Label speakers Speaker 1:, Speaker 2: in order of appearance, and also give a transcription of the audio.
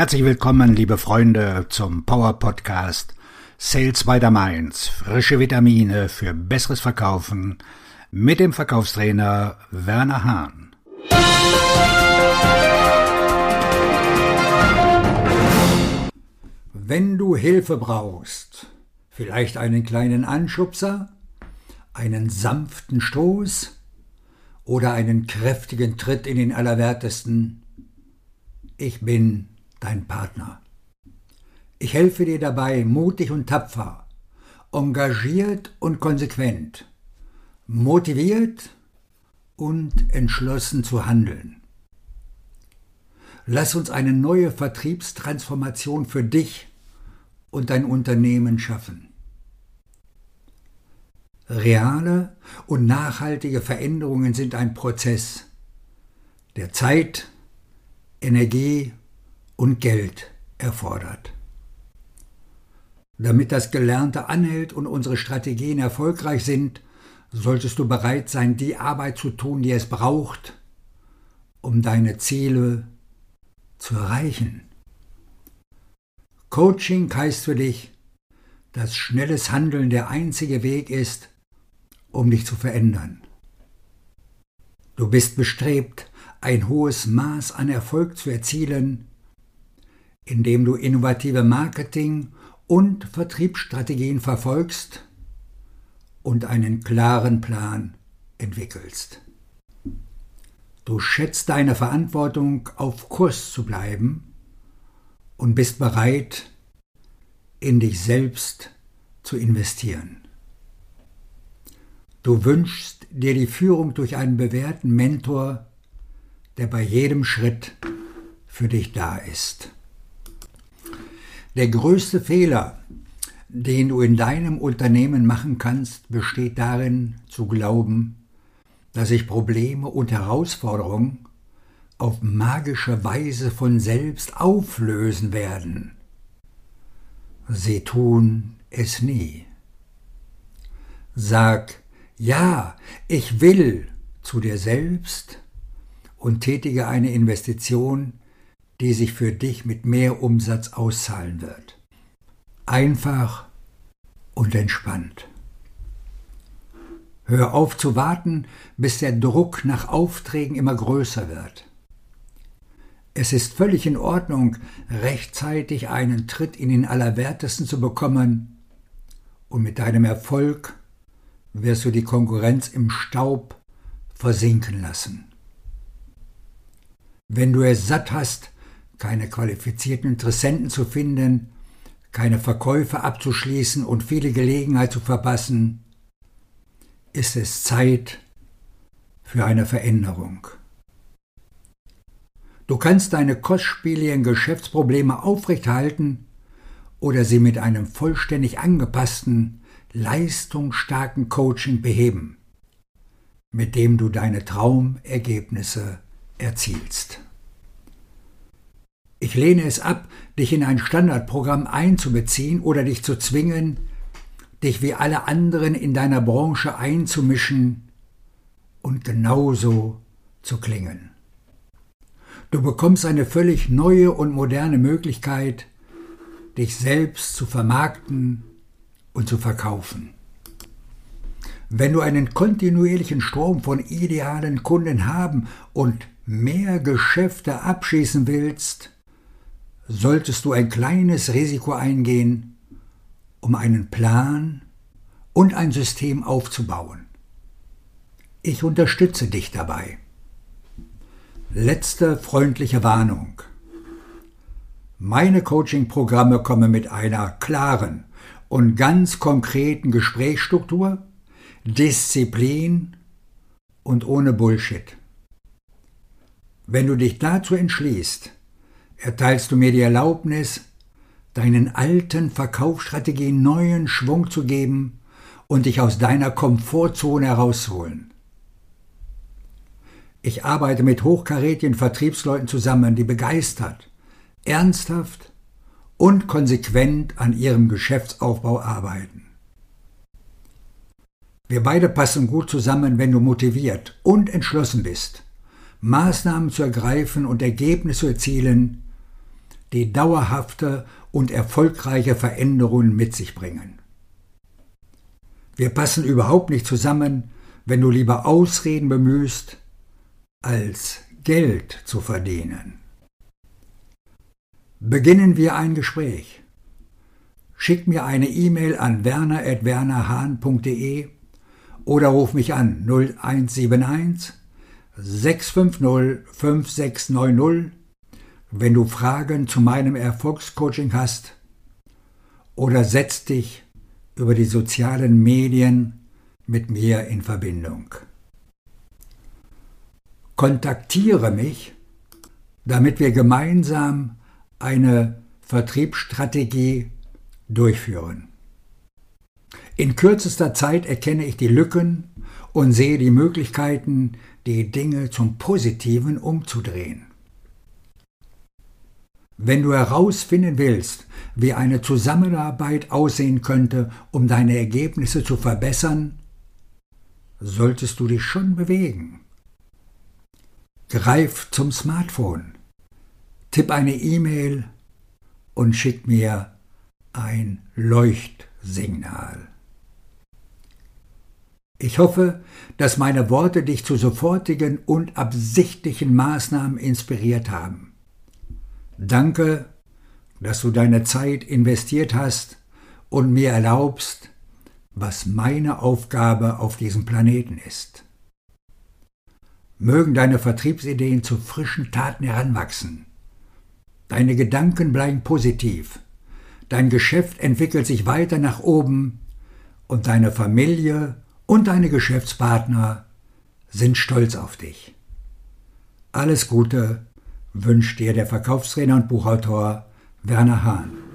Speaker 1: Herzlich willkommen, liebe Freunde, zum Power Podcast Sales by the Mainz. Frische Vitamine für besseres Verkaufen mit dem Verkaufstrainer Werner Hahn.
Speaker 2: Wenn du Hilfe brauchst, vielleicht einen kleinen Anschubser, einen sanften Stoß oder einen kräftigen Tritt in den Allerwertesten, ich bin dein Partner. Ich helfe dir dabei mutig und tapfer, engagiert und konsequent, motiviert und entschlossen zu handeln. Lass uns eine neue Vertriebstransformation für dich und dein Unternehmen schaffen. Reale und nachhaltige Veränderungen sind ein Prozess, der Zeit, Energie und Geld erfordert. Damit das Gelernte anhält und unsere Strategien erfolgreich sind, solltest du bereit sein, die Arbeit zu tun, die es braucht, um deine Ziele zu erreichen. Coaching heißt für dich, dass schnelles Handeln der einzige Weg ist, um dich zu verändern. Du bist bestrebt, ein hohes Maß an Erfolg zu erzielen, indem du innovative Marketing- und Vertriebsstrategien verfolgst und einen klaren Plan entwickelst. Du schätzt deine Verantwortung, auf Kurs zu bleiben und bist bereit, in dich selbst zu investieren. Du wünschst dir die Führung durch einen bewährten Mentor, der bei jedem Schritt für dich da ist. Der größte Fehler, den du in deinem Unternehmen machen kannst, besteht darin, zu glauben, dass sich Probleme und Herausforderungen auf magische Weise von selbst auflösen werden. Sie tun es nie. Sag Ja, ich will zu dir selbst und tätige eine Investition, die sich für dich mit mehr Umsatz auszahlen wird. Einfach und entspannt. Hör auf zu warten, bis der Druck nach Aufträgen immer größer wird. Es ist völlig in Ordnung, rechtzeitig einen Tritt in den Allerwertesten zu bekommen, und mit deinem Erfolg wirst du die Konkurrenz im Staub versinken lassen. Wenn du es satt hast, keine qualifizierten Interessenten zu finden, keine Verkäufe abzuschließen und viele Gelegenheit zu verpassen, ist es Zeit für eine Veränderung. Du kannst deine kostspieligen Geschäftsprobleme aufrechthalten oder sie mit einem vollständig angepassten, leistungsstarken Coaching beheben, mit dem du deine Traumergebnisse erzielst. Ich lehne es ab, dich in ein Standardprogramm einzubeziehen oder dich zu zwingen, dich wie alle anderen in deiner Branche einzumischen und genauso zu klingen. Du bekommst eine völlig neue und moderne Möglichkeit, dich selbst zu vermarkten und zu verkaufen. Wenn du einen kontinuierlichen Strom von idealen Kunden haben und mehr Geschäfte abschließen willst, solltest du ein kleines Risiko eingehen, um einen Plan und ein System aufzubauen. Ich unterstütze dich dabei. Letzte freundliche Warnung. Meine Coaching-Programme kommen mit einer klaren und ganz konkreten Gesprächsstruktur, Disziplin und ohne Bullshit. Wenn du dich dazu entschließt, erteilst du mir die Erlaubnis, deinen alten Verkaufsstrategien neuen Schwung zu geben und dich aus deiner Komfortzone herauszuholen. Ich arbeite mit hochkarätigen Vertriebsleuten zusammen, die begeistert, ernsthaft und konsequent an ihrem Geschäftsaufbau arbeiten. Wir beide passen gut zusammen, wenn du motiviert und entschlossen bist, Maßnahmen zu ergreifen und Ergebnisse zu erzielen, die dauerhafte und erfolgreiche Veränderungen mit sich bringen. Wir passen überhaupt nicht zusammen, wenn du lieber Ausreden bemühst, als Geld zu verdienen. Beginnen wir ein Gespräch. Schick mir eine E-Mail an werner.wernerhahn.de oder ruf mich an 0171 650 5690, wenn du Fragen zu meinem Erfolgscoaching hast oder setz dich über die sozialen Medien mit mir in Verbindung. Kontaktiere mich, damit wir gemeinsam eine Vertriebsstrategie durchführen. In kürzester Zeit erkenne ich die Lücken und sehe die Möglichkeiten, die Dinge zum Positiven umzudrehen. Wenn du herausfinden willst, wie eine Zusammenarbeit aussehen könnte, um deine Ergebnisse zu verbessern, solltest du dich schon bewegen. Greif zum Smartphone, tipp eine E-Mail und schick mir ein Leuchtsignal. Ich hoffe, dass meine Worte dich zu sofortigen und absichtlichen Maßnahmen inspiriert haben. Danke, dass du deine Zeit investiert hast und mir erlaubst, was meine Aufgabe auf diesem Planeten ist. Mögen deine Vertriebsideen zu frischen Taten heranwachsen. Deine Gedanken bleiben positiv. Dein Geschäft entwickelt sich weiter nach oben und deine Familie und deine Geschäftspartner sind stolz auf dich. Alles Gute wünscht dir der Verkaufstrainer und Buchautor Werner Hahn.